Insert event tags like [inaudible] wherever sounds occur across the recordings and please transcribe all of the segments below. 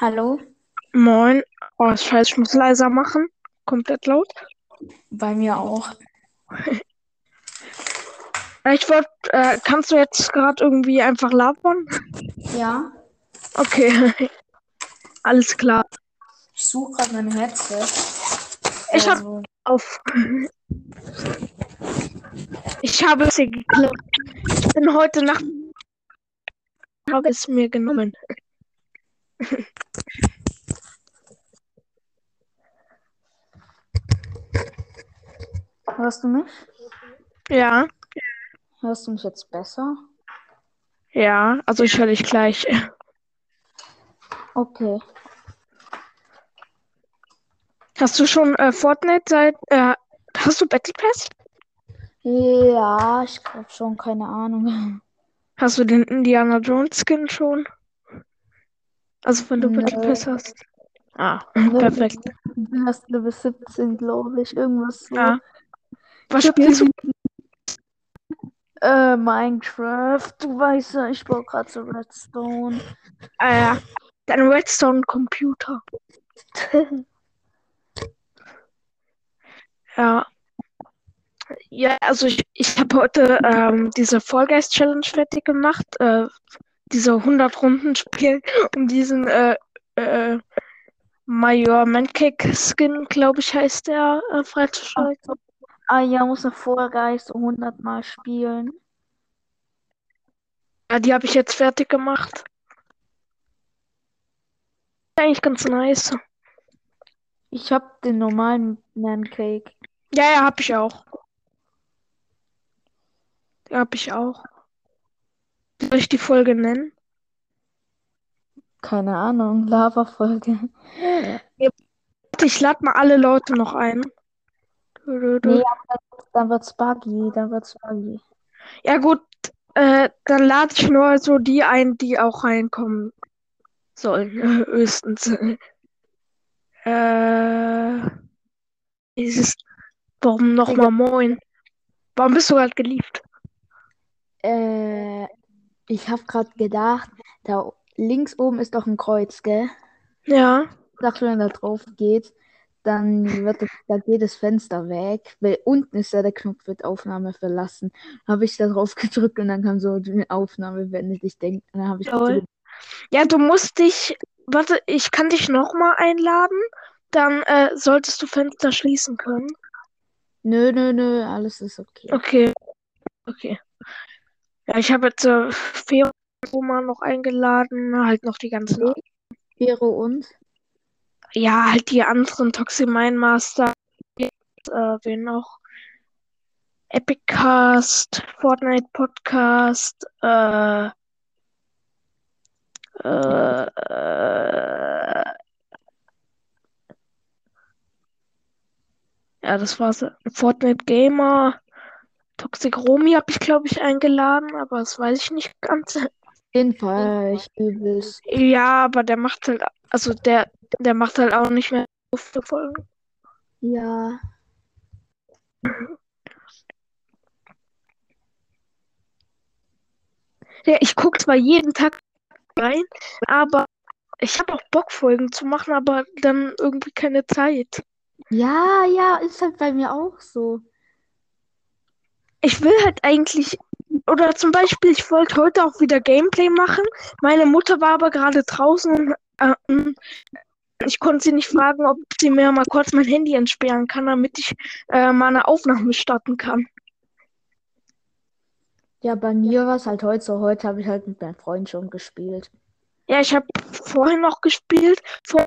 Hallo, Moin. Oh, scheiße, ich muss leiser machen. Komplett laut. bei mir auch. Äh, Ich wollte, äh, kannst du jetzt gerade irgendwie einfach labern? Ja, Okay, [laughs] alles klar. ich suche gerade mein Headset. Ich hab Also, auf. Ich habe es hier geklaut. Ich bin heute Nacht. Habe es mir genommen. Hörst du mich? Ja, Hörst du mich jetzt besser? ja, also ich höre dich gleich. Okay. Hast du schon äh, Fortnite seit. Äh, hast du Battle Pass? Ja, ich glaube schon, keine Ahnung. Hast du den Indiana Jones Skin schon? Also wenn du. Battle Pass hast. Ah, perfekt. Bin erst Level 17, glaube ich. Irgendwas so. Ja. Was spielst du? Äh, Minecraft. Du weißt ja, ich baue gerade so Redstone. Ah ja, dein Redstone-Computer. [laughs] Ja. Ja, also ich, ich habe heute ähm, diese Fall Guys Challenge fertig gemacht. Äh, diese 100 Runden spielen, um diesen äh, äh, Major Mancake Skin, glaube ich, heißt der, äh, freizuschalten. ah ja, muss vorher so 100 Mal spielen. Ja, die habe ich jetzt fertig gemacht. Eigentlich ganz nice. Ich hab den normalen Pancake. Ja, ja, hab ich auch. Ja, hab ich auch. Soll ich die Folge nennen? Keine Ahnung, Lava-Folge. Ich lade mal alle Leute noch ein. Nee, Dann wird's buggy, dann wird's buggy. Ja gut, äh, dann lade ich nur so die ein, die auch reinkommen sollen, [laughs] höchstens. Äh, dieses, warum nochmal moin? Warum bist du gerade geliebt? Äh, ich hab grad gedacht, da links oben ist doch ein Kreuz, gell? Ja, Ich dachte, wenn da drauf geht, dann wird das, da geht das Fenster weg, weil unten ist ja der Knopf mit Aufnahme verlassen. Habe ich da drauf [laughs] gedrückt und dann kam so die Aufnahme beendet. Ich denke, dann habe ich Lol. ja, du musst dich, warte, ich kann dich nochmal einladen, dann äh, solltest du Fenster schließen können. Nö, nö, nö, alles ist okay. Okay, okay. Ja, ich habe jetzt äh, Fero mal noch eingeladen, halt noch die ganzen Vero und? Ja, halt die anderen Toximine Master, äh, wen noch? Epicast, Fortnite Podcast, äh, äh, äh, ja, das war's. Fortnite Gamer, Toxic Romy habe ich, glaube ich, eingeladen, aber das weiß ich nicht ganz. Den Fall, ich übelst. Ja, aber der macht halt, also der, der macht halt auch nicht mehr so viele Folgen. Ja. Ja, ich gucke zwar jeden Tag rein, aber ich habe auch Bock, Folgen zu machen, aber dann irgendwie keine Zeit. Ja, ja, ist halt bei mir auch so. Ich will halt eigentlich, oder zum Beispiel, ich wollte heute auch wieder Gameplay machen. Meine Mutter war aber gerade draußen und äh, ich konnte sie nicht fragen, ob sie mir mal kurz mein Handy entsperren kann, damit ich äh, mal eine Aufnahme starten kann. Ja, bei mir war es halt heute so. Heute habe ich halt mit meinem Freund schon gespielt. Ja, ich habe vorhin noch gespielt, vor,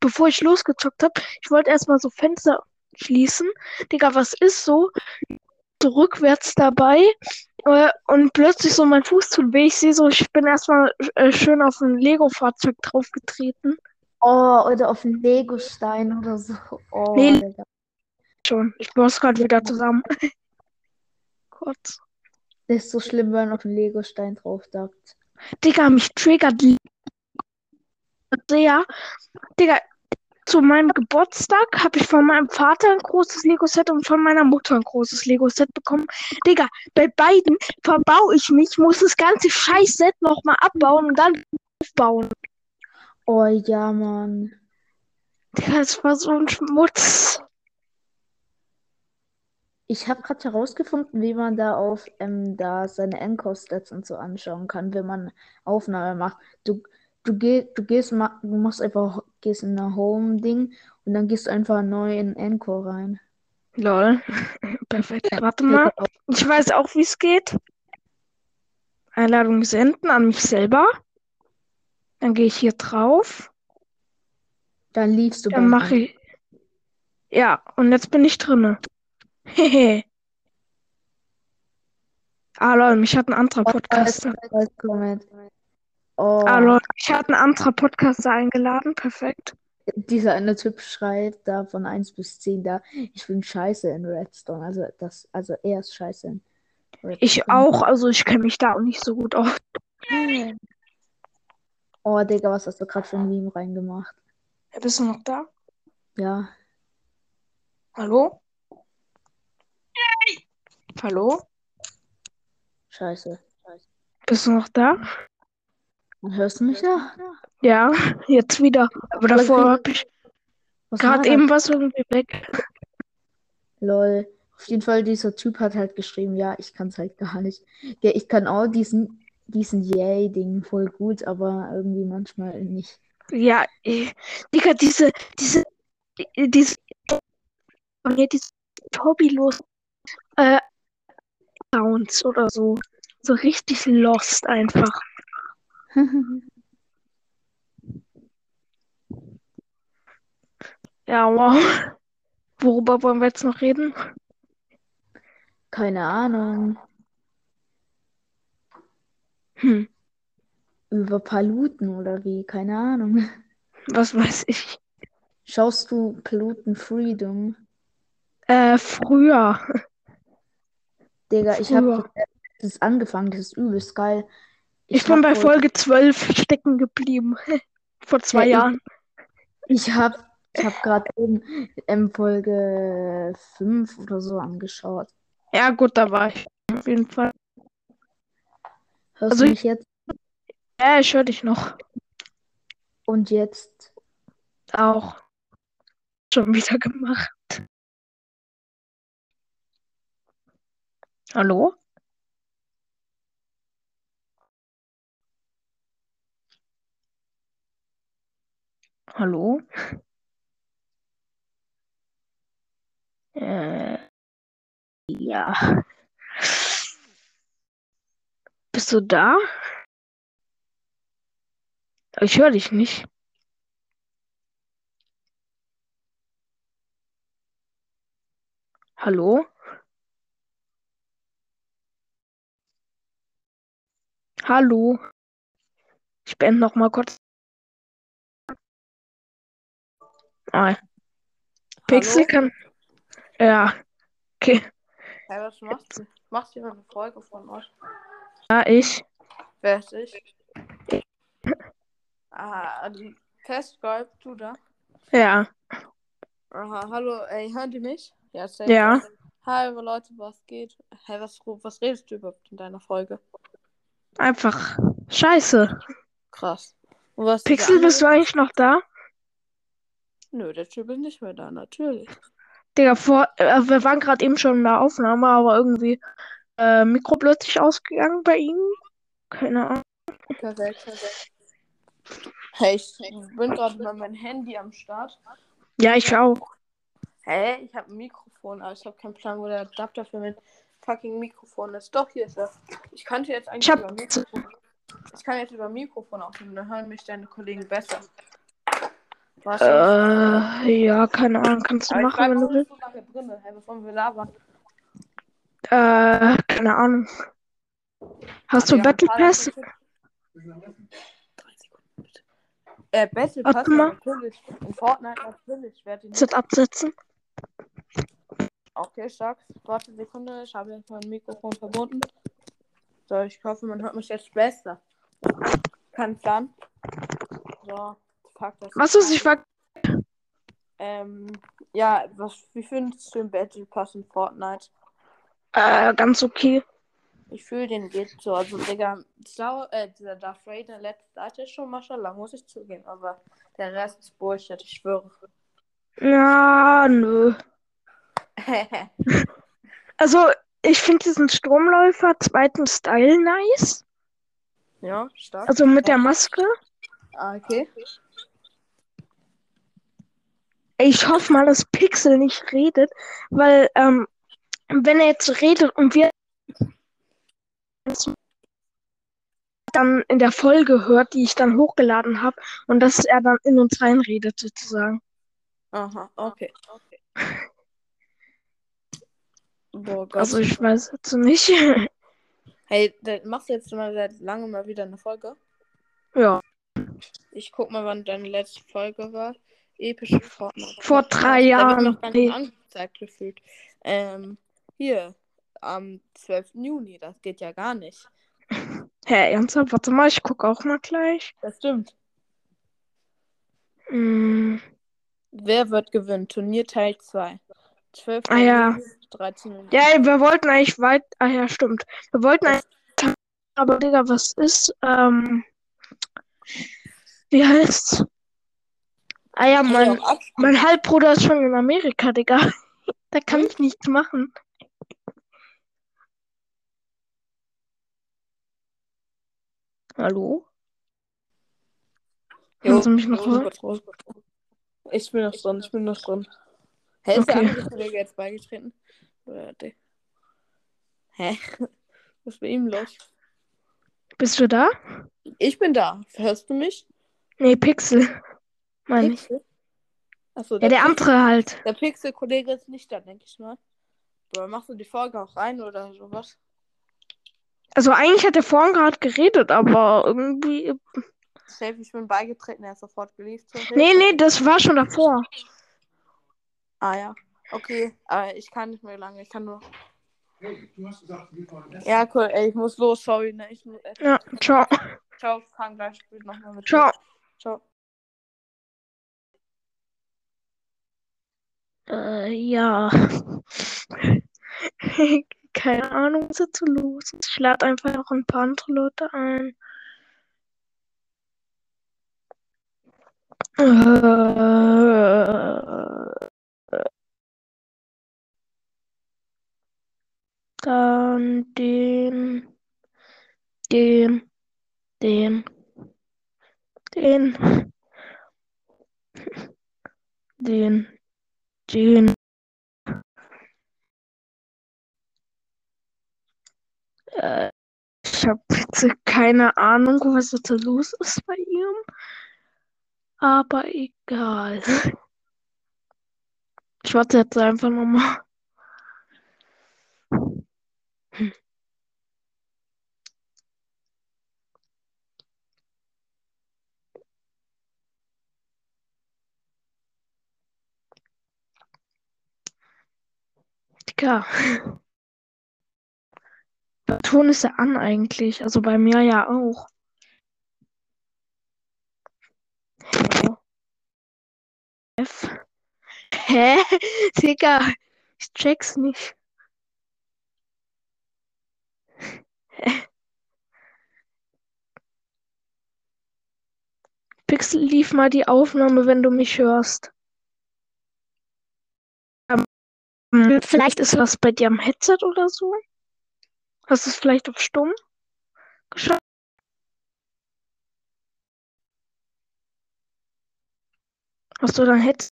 bevor ich losgezockt habe. Ich wollte erstmal so Fenster schließen. Digga, was ist so? So rückwärts dabei äh, und plötzlich so mein Fuß tut weh. Ich sehe so, ich bin erstmal äh, schön auf ein Lego-Fahrzeug draufgetreten. Oh, oder auf einen Legostein oder so. Oh, Nee. Digga. Schon. Ich es gerade wieder zusammen. [laughs] Kurz. Das ist so schlimm, wenn man auf einen Legostein drauf dackt. Digga, mich triggert sehr. Digga, zu meinem Geburtstag habe ich von meinem Vater ein großes Lego-Set und von meiner Mutter ein großes Lego-Set bekommen. Digga, bei beiden verbaue ich mich, muss das ganze Scheiß-Set nochmal abbauen und dann aufbauen. Oh ja, Mann. Digga, das war so ein Schmutz. Ich habe gerade herausgefunden, wie man da auf ähm, da seine Encore-Stats und so anschauen kann, wenn man Aufnahme macht. Du, du, geh, du gehst du machst einfach gehst in ein Home-Ding und dann gehst du einfach neu in Encore rein. Lol. [laughs] Perfekt. Warte mal. Ich weiß auch, wie es geht. Einladung senden an mich selber. Dann gehe ich hier drauf. Dann liefst du Dann mache ich. Ja, und jetzt bin ich drinne. Hehe. Ah, lol, mich hat ein anderer Podcaster. Oh, Ah, lol, mich hat ein anderer Podcaster eingeladen. Perfekt. dieser eine Typ schreibt da von 1 bis 10 da, ich bin scheiße in Redstone. Also das, also er ist scheiße in Redstone. Ich auch, also ich kenne mich da auch nicht so gut aus. Oh, Digga, was hast du gerade für ein Meme reingemacht? Bist du noch da? Ja. Hallo? Hallo? Scheiße. Bist du noch da? Hörst du mich da? Ja, jetzt wieder. Aber davor habe ich Was gerade eben was irgendwie weg. Lol. Auf jeden Fall, dieser Typ hat halt geschrieben, ja, ich kann es halt gar nicht. Ja, ich kann auch diesen, diesen Yay-Ding voll gut, aber irgendwie manchmal nicht. Ja, eh, Digga, diese, diese, diese, nee, diese hobbylos äh, Accounts oder so. So richtig lost einfach. [laughs] Ja, wow. Worüber wollen wir jetzt noch reden? Keine Ahnung. Hm, Über Paluten oder wie? Keine Ahnung. was weiß ich. Schaust du Paluten Freedom? Äh, früher. Digga, ich Früher. habe das angefangen, das ist übelst geil. Ich, bin hab bei Folge 12 stecken geblieben. [laughs] Vor zwei Ja, ich- Jahren. Ich habe ich hab gerade eben ähm, Folge 5 oder so angeschaut. Ja, gut, da war ich. Auf jeden Fall. Hörst Also du ich- mich jetzt? Ja, ich höre dich noch. Und jetzt? Auch. Schon wieder [laughs] gemacht. Hallo? Hallo? Äh, ja. Bist du da? Ich höre dich nicht. Hallo? Hallo? Ich beende noch mal kurz. Ah, Pixel kann. Ja, okay. Hey, was machst du? Machst du hier eine Folge von euch? Ja, ich. Wer ist ich? Ah, die Test Skype, du da? Ja. Aha, hallo, ey, hören die mich? Ja, safe. Ja. Hallo Leute, was geht? Hey, was, was redest du überhaupt in deiner Folge? Einfach scheiße. Krass. Pixel, bist du eigentlich noch da? Nö, der Typ ist nicht mehr da, natürlich. Digga, vor, äh, wir waren gerade eben schon in der Aufnahme, aber irgendwie äh, Mikro plötzlich ausgegangen bei ihm. Keine Ahnung. Perfekt, perfekt. Hey, ich bin gerade mit meinem Handy am Start. Ja, ich auch. Hey, ich habe ein Mikrofon, aber ich habe keinen Plan, wo der Adapter für mein fucking Mikrofon ist. Doch, hier ist er. Ich könnte jetzt eigentlich Ich hab- über Mikrofon. Ich kann jetzt über Mikrofon aufnehmen, dann hören mich deine Kollegen besser. Was? Äh, ja, keine Ahnung. Kannst du aber machen, wenn du willst. so lange drin, hey, bevor wir labern. Äh, keine Ahnung. Hast du Ja, Battle Pass? Äh, Battle Pass, natürlich. In Fortnite natürlich. Wer hat den Jetzt absetzen. Okay, stark. Warte Sekunde, ich habe jetzt mein Mikrofon verbunden. So, ich hoffe, man hört mich jetzt besser. Kein Plan. So, Was ist, ich war. Ähm, ja, was, wie findest du den Battle Pass in Fortnite? Äh, ganz okay. Ich fühle, den geht so. Also, Digga, Star, äh, dieser Darth Vader letzte Seite ist schon Maschallah, muss ich zugeben. Aber der Rest ist Bullshit, ich schwöre. Ja, nö. [laughs] Also, ich finde diesen Stromläufer zweiten Style nice. ja, stark. Also mit der Maske. Ah, okay. Ich hoffe mal, dass Pixel nicht redet, weil ähm, wenn er jetzt redet und wir dann in der Folge hört, die ich dann hochgeladen habe, und dass er dann in uns reinredet sozusagen. Aha, okay. okay. Boah, Gott. Also ich weiß jetzt nicht. [laughs] Hey, machst du jetzt mal seit langem mal wieder eine Folge? ja, Ich guck mal, wann deine letzte Folge war. Epische Fortnite. vor drei Jahren. noch gar nicht angezeigt gefühlt. Ähm, hier, am 12. Juni, das geht ja gar nicht. Hä, ernsthaft? Warte mal, ich gucke auch mal gleich. Das stimmt. Hm, Wer wird gewinnen? Turnier Teil 2. 12. Ah, ja. Juni, 13 Uhr. ja, ey, wir wollten eigentlich weit. Ah ja, stimmt. Wir wollten eigentlich. Aber Digga, was ist? Ähm, wie heißt's? Ah ja, mein, mein Halbbruder ist schon in Amerika, Digga. [laughs] Da kann ich nichts machen. Hallo? Hören Sie mich noch Jo, hören? raus. Ich bin noch drin, ich bin noch drin. Hä, ist der Okay. andere Kollege jetzt beigetreten? Der? Hä? [laughs] Was ist bei ihm los? Bist du da? Ich bin da. Hörst du mich? Nee, Pixel. Meine ich. Achso, Ja, der Pixel- andere halt. Der Pixel-Kollege ist nicht da, denke ich mal. Bro, machst du die Folge auch rein oder sowas? Also eigentlich hat er vorhin gerade geredet, aber irgendwie. Safe, ich bin beigetreten, er ist sofort Hilfe. Nee, nee, das war schon davor. Ah ja. Okay, aber ich kann nicht mehr lange, ich kann nur. Hey, du hast gesagt, wir wollen essen. Ja, cool, ey, ich muss los, sorry, ne? Ich muss essen. Ja, ciao. Ciao, kann gleich später nochmal mit. dir. Ciao. Ciao. Äh, ja. [laughs] Keine Ahnung, was so los ist. Ich lade einfach noch ein paar andere Leute ein. Äh, dann den, [laughs] den, den, den, den, den. Äh, ich habe keine Ahnung, was so los ist bei ihm. Aber egal. Ich warte jetzt einfach nochmal. Digga. Der Ton ist ja an eigentlich. Also bei mir ja auch. F. Hä? [laughs] Digga, ich check's nicht. Pixel, lief mal die Aufnahme, wenn du mich hörst. Ähm, vielleicht ist was bei dir am Headset oder so? Hast du es vielleicht auf stumm geschaltet? Hast du dein Headset